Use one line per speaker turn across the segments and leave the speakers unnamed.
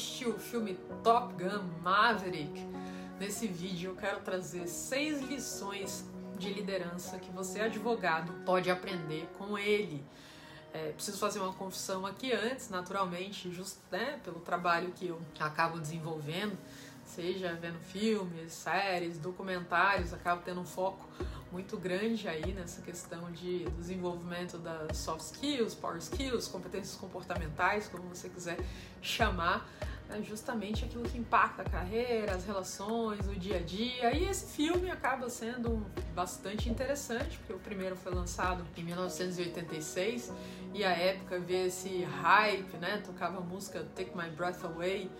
assistiu o filme Top Gun Maverick, nesse vídeo eu quero trazer seis lições de liderança que você, advogado, pode aprender com ele. É, preciso fazer uma confissão aqui antes, naturalmente, just, né, pelo trabalho que eu acabo desenvolvendo, seja vendo filmes, séries, documentários, acabo tendo um foco muito grande aí nessa questão de desenvolvimento das soft skills, power skills, competências comportamentais, como você quiser chamar, é justamente aquilo que impacta a carreira, as relações, o dia a dia. E esse filme acaba sendo bastante interessante, porque o primeiro foi lançado em 1986 e a época vê esse hype, né? Tocava a música Take My Breath Away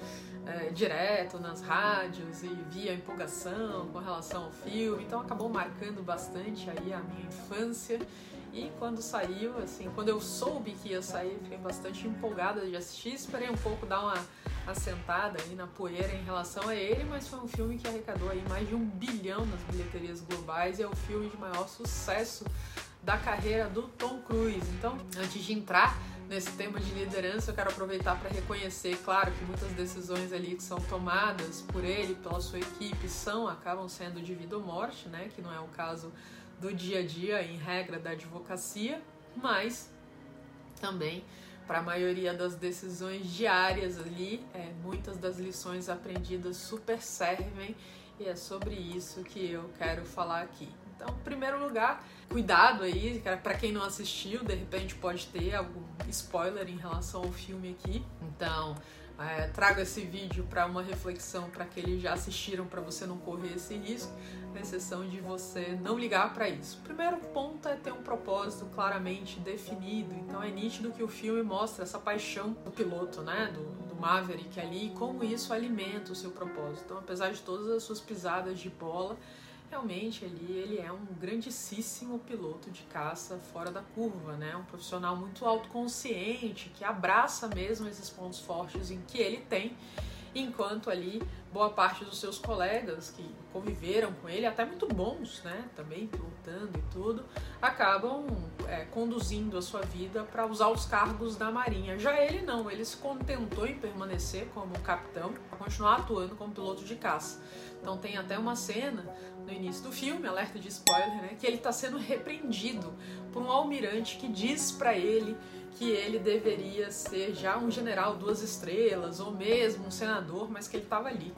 é, direto nas rádios e via empolgação com relação ao filme, então acabou marcando bastante aí a minha infância. E quando saiu, assim, quando eu soube que ia sair, fiquei bastante empolgada de assistir. Esperei um pouco dar uma assentada aí na poeira em relação a ele, mas foi um filme que arrecadou aí mais de um bilhão nas bilheterias globais e é o filme de maior sucesso da carreira do Tom Cruise. Então, antes de entrar nesse tema de liderança, eu quero aproveitar para reconhecer, claro, que muitas decisões ali que são tomadas por ele, pela sua equipe, são, acabam sendo de vida ou morte, né? Que não é o caso do dia a dia, em regra da advocacia, mas também para a maioria das decisões diárias ali, é, muitas das lições aprendidas super servem e é sobre isso que eu quero falar aqui. Então, em primeiro lugar, cuidado aí, para quem não assistiu, de repente pode ter algum spoiler em relação ao filme aqui. Então, é, trago esse vídeo para uma reflexão para aqueles já assistiram, para você não correr esse risco, na exceção de você não ligar para isso. O primeiro ponto é ter um propósito claramente definido. Então, é nítido que o filme mostra essa paixão do piloto, né, do, do Maverick ali, e como isso alimenta o seu propósito. Então, apesar de todas as suas pisadas de bola, realmente ali ele é um grandíssimo piloto de caça fora da curva, né? Um profissional muito autoconsciente, que abraça mesmo esses pontos fortes em que ele tem, enquanto ali boa parte dos seus colegas que conviveram com ele, até muito bons, né? Também pilotando e tudo, acabam é, conduzindo a sua vida para usar os cargos da Marinha. Já ele não, ele se contentou em permanecer como capitão, continuar atuando como piloto de caça. Então tem até uma cena no início do filme, alerta de spoiler, né, que ele está sendo repreendido por um almirante que diz para ele que ele deveria ser já um general duas estrelas ou mesmo um senador, mas que ele estava ali.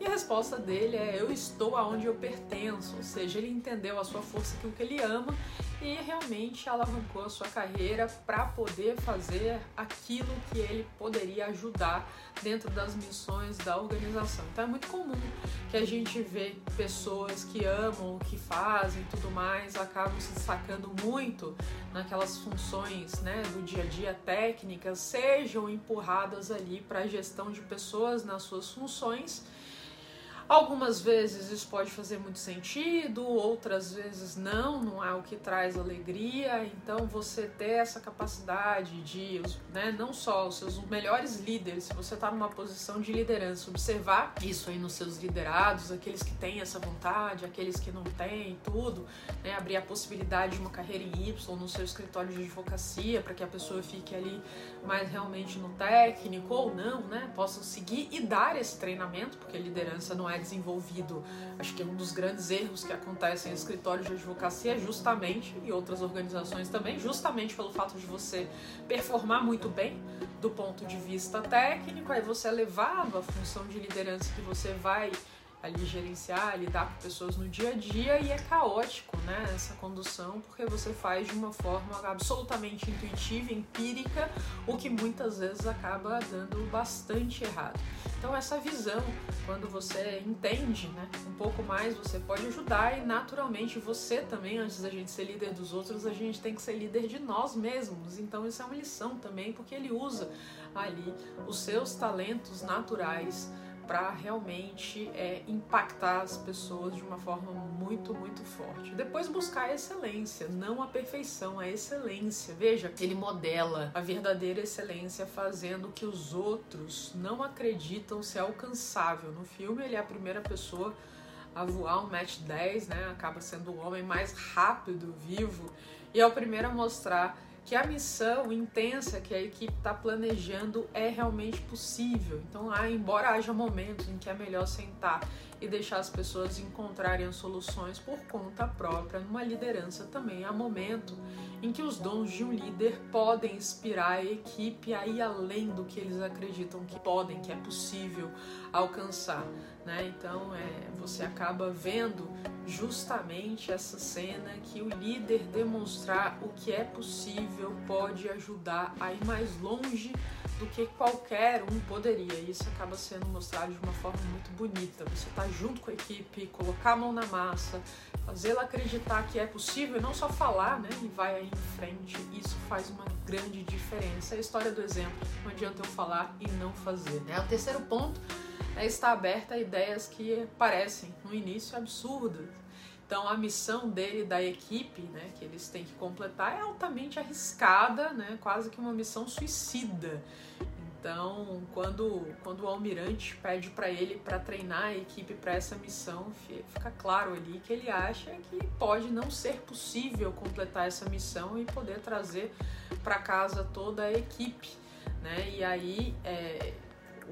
E a resposta dele é: Eu estou aonde eu pertenço. Ou seja, ele entendeu a sua força, aquilo que ele ama, e realmente alavancou a sua carreira para poder fazer aquilo que ele poderia ajudar dentro das missões da organização. Então é muito comum que a gente vê pessoas que amam o que fazem e tudo mais, acabam se destacando muito naquelas funções né, do dia a dia técnicas, sejam empurradas ali para a gestão de pessoas nas suas funções Algumas vezes isso pode fazer muito sentido, outras vezes não, não é o que traz alegria. Então você ter essa capacidade de, né, não só os seus melhores líderes, se você está numa posição de liderança, observar isso aí nos seus liderados, aqueles que têm essa vontade, aqueles que não têm, tudo, né, abrir a possibilidade de uma carreira em Y no seu escritório de advocacia para que a pessoa fique ali mais realmente no técnico ou não, né, possa seguir e dar esse treinamento, porque liderança não é desenvolvido. Acho que um dos grandes erros que acontecem em escritórios de advocacia é justamente, e outras organizações também, justamente pelo fato de você performar muito bem do ponto de vista técnico, aí você levava a função de liderança que você vai ali gerenciar, lidar com pessoas no dia a dia e é caótico, né, essa condução, porque você faz de uma forma absolutamente intuitiva, empírica, o que muitas vezes acaba dando bastante errado. Então essa visão, quando você entende, né, um pouco mais, você pode ajudar e naturalmente você também, antes da gente ser líder dos outros, a gente tem que ser líder de nós mesmos. Então isso é uma lição também, porque ele usa ali os seus talentos naturais para realmente é, impactar as pessoas de uma forma muito, muito forte. Depois buscar a excelência, não a perfeição, a excelência. Veja, ele modela a verdadeira excelência fazendo que os outros não acreditam ser alcançável. No filme, ele é a primeira pessoa a voar um match 10, né? Acaba sendo o homem mais rápido vivo e é o primeiro a mostrar que a missão intensa que a equipe está planejando é realmente possível. Então, ah, embora haja momentos em que é melhor sentar e deixar as pessoas encontrarem soluções por conta própria, numa liderança também há momento em que os dons de um líder podem inspirar a equipe a ir além do que eles acreditam que podem, que é possível alcançar. Né? Então é, você acaba vendo justamente essa cena que o líder demonstrar o que é possível pode ajudar a ir mais longe do que qualquer um poderia. Isso acaba sendo mostrado de uma forma muito bonita. Você está junto com a equipe, colocar a mão na massa, fazê-la acreditar que é possível não só falar, né? E vai aí em frente. Isso faz uma grande diferença. É a história do exemplo. Não adianta eu falar e não fazer. Né? O terceiro ponto é estar aberta a ideias que parecem no início absurdas. Então a missão dele da equipe, né, que eles têm que completar é altamente arriscada, né, quase que uma missão suicida. Então, quando, quando o almirante pede para ele para treinar a equipe para essa missão, fica claro ali que ele acha que pode não ser possível completar essa missão e poder trazer para casa toda a equipe, né? E aí é,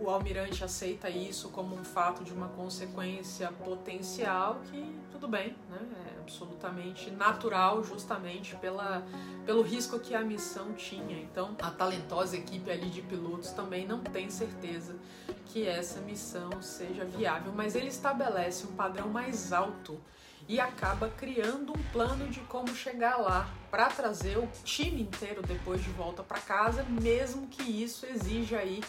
o almirante aceita isso como um fato de uma consequência potencial que tudo bem, né? É absolutamente natural, justamente pela, pelo risco que a missão tinha. Então, a talentosa equipe ali de pilotos também não tem certeza que essa missão seja viável, mas ele estabelece um padrão mais alto e acaba criando um plano de como chegar lá para trazer o time inteiro depois de volta para casa, mesmo que isso exija aí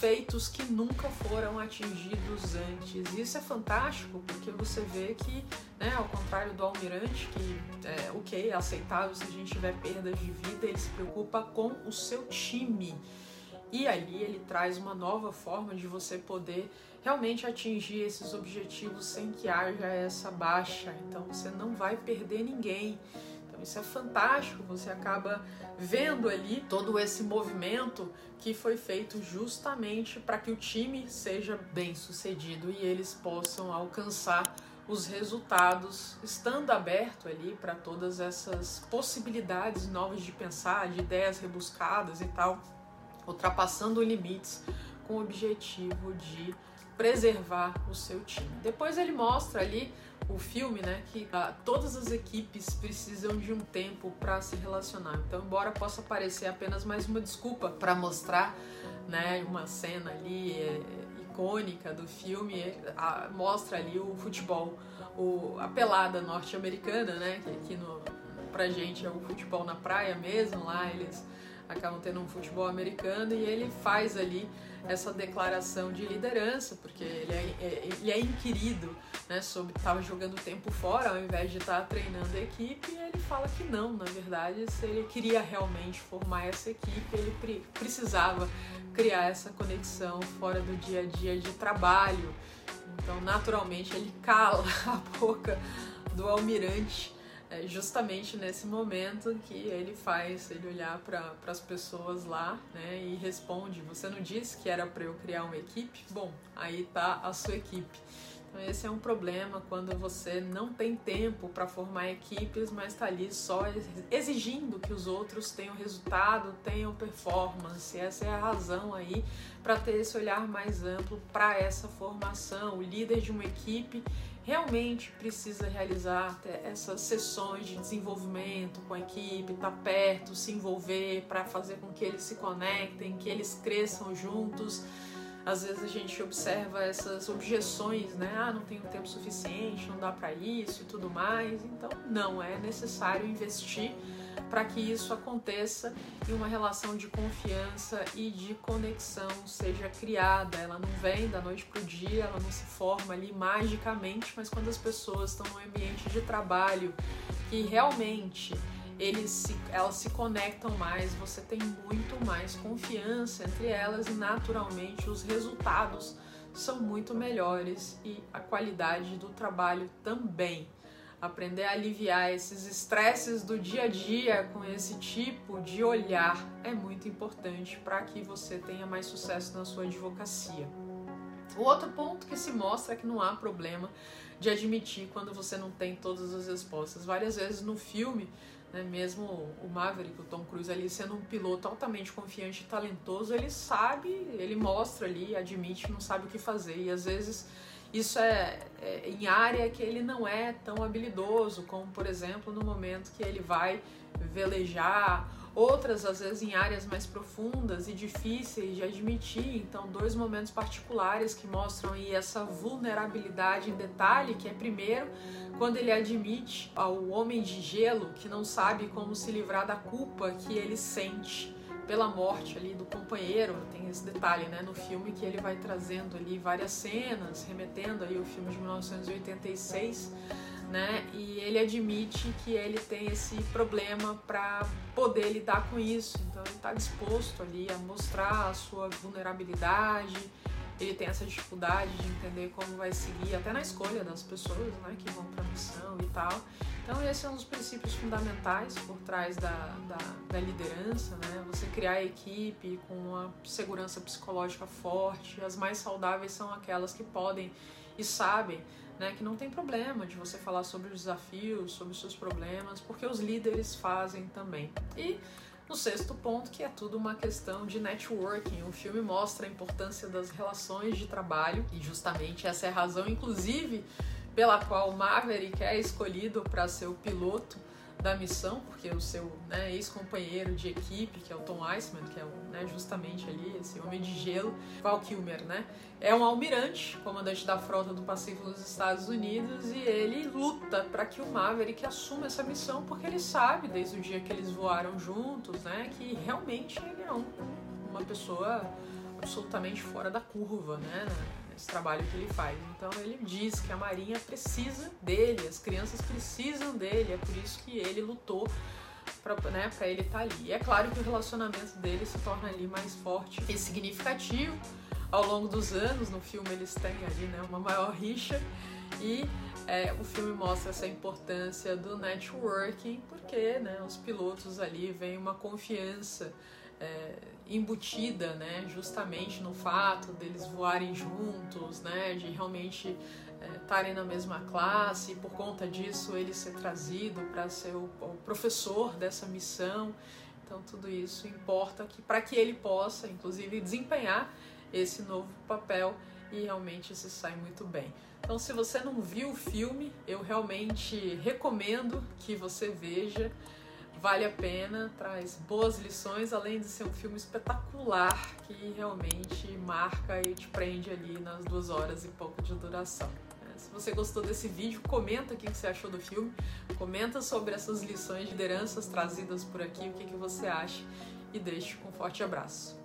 feitos que nunca foram atingidos antes. Isso é fantástico porque você vê que, né, ao contrário do almirante, que é ok, é aceitável se a gente tiver perdas de vida, ele se preocupa com o seu time. E ali ele traz uma nova forma de você poder realmente atingir esses objetivos sem que haja essa baixa. Então você não vai perder ninguém. Isso é fantástico, você acaba vendo ali todo esse movimento que foi feito justamente para que o time seja bem sucedido e eles possam alcançar os resultados, estando aberto ali para todas essas possibilidades novas de pensar, de ideias rebuscadas e tal, ultrapassando limites com o objetivo de preservar o seu time. Depois ele mostra ali o filme, né, que ah, todas as equipes precisam de um tempo para se relacionar. Então, embora possa parecer apenas mais uma desculpa para mostrar, né, uma cena ali é, icônica do filme, é, a, mostra ali o futebol, o, a pelada norte-americana, né, que aqui no, pra gente é o futebol na praia mesmo, lá eles acabam tendo um futebol americano e ele faz ali essa declaração de liderança, porque ele é, é ele é inquirido né, sobre estava jogando tempo fora ao invés de estar tá treinando a equipe, ele fala que não, na verdade, se ele queria realmente formar essa equipe, ele pre precisava criar essa conexão fora do dia a dia de trabalho. Então, naturalmente, ele cala a boca do almirante é justamente nesse momento que ele faz ele olhar para as pessoas lá né, e responde: Você não disse que era para eu criar uma equipe? Bom, aí tá a sua equipe. Então, esse é um problema quando você não tem tempo para formar equipes, mas está ali só exigindo que os outros tenham resultado, tenham performance. Essa é a razão aí para ter esse olhar mais amplo para essa formação. O líder de uma equipe realmente precisa realizar essas sessões de desenvolvimento com a equipe, estar tá perto, se envolver para fazer com que eles se conectem, que eles cresçam juntos. Às vezes a gente observa essas objeções, né? Ah, não tenho tempo suficiente, não dá para isso e tudo mais. Então, não é necessário investir para que isso aconteça e uma relação de confiança e de conexão seja criada. Ela não vem da noite para o dia, ela não se forma ali magicamente, mas quando as pessoas estão no ambiente de trabalho que realmente eles se, elas se conectam mais, você tem muito mais confiança entre elas e naturalmente os resultados são muito melhores e a qualidade do trabalho também aprender a aliviar esses estresses do dia a dia com esse tipo de olhar é muito importante para que você tenha mais sucesso na sua advocacia. O outro ponto que se mostra é que não há problema de admitir quando você não tem todas as respostas. Várias vezes no filme né? Mesmo o Maverick, o Tom Cruise ali sendo um piloto altamente confiante e talentoso, ele sabe, ele mostra ali, admite, não sabe o que fazer e às vezes isso é, é, em área que ele não é tão habilidoso, como por exemplo no momento que ele vai velejar, outras às vezes em áreas mais profundas e difíceis de admitir. Então, dois momentos particulares que mostram aí essa vulnerabilidade em detalhe, que é primeiro quando ele admite ao homem de gelo que não sabe como se livrar da culpa que ele sente pela morte ali do companheiro. Tem esse detalhe, né, no filme que ele vai trazendo ali várias cenas, remetendo aí o filme de 1986, né? E ele admite que ele tem esse problema para poder lidar com isso. Então ele está disposto ali a mostrar a sua vulnerabilidade. Ele tem essa dificuldade de entender como vai seguir, até na escolha das pessoas, né, que vão para a missão e tal. Então, esse é um dos princípios fundamentais por trás da, da, da liderança, né? Você criar a equipe com uma segurança psicológica forte. As mais saudáveis são aquelas que podem e sabem né, que não tem problema de você falar sobre os desafios, sobre os seus problemas, porque os líderes fazem também. E no sexto ponto, que é tudo uma questão de networking. O filme mostra a importância das relações de trabalho e justamente essa é a razão, inclusive, pela qual Maverick é escolhido para ser o piloto da missão, porque o seu né, ex-companheiro de equipe, que é o Tom Iceman, que é né, justamente ali esse homem de gelo, Val Kilmer, né, é um almirante, comandante da frota do Pacífico dos Estados Unidos, e ele luta para que o Maverick assuma essa missão, porque ele sabe, desde o dia que eles voaram juntos, né, que realmente ele é um, uma pessoa absolutamente fora da curva, né, esse trabalho que ele faz. Então ele diz que a Marinha precisa dele, as crianças precisam dele, é por isso que ele lutou para né, ele estar tá ali. E é claro que o relacionamento dele se torna ali mais forte e significativo ao longo dos anos. No filme eles têm ali né, uma maior rixa e é, o filme mostra essa importância do networking, porque né, os pilotos ali vêm uma confiança é, embutida, né, justamente no fato deles voarem juntos, né, de realmente estarem é, na mesma classe e por conta disso ele ser trazido para ser o, o, professor dessa missão. Então tudo isso importa que para que ele possa, inclusive, desempenhar esse novo papel e realmente se sai muito bem. Então, se você não viu o filme, eu realmente recomendo que você veja vale a pena, traz boas lições, além de ser um filme espetacular que realmente marca e te prende ali nas duas horas e pouco de duração. É, se você gostou desse vídeo, comenta o que você achou do filme, comenta sobre essas lições de lideranças trazidas por aqui, o que você acha e deixe um forte abraço.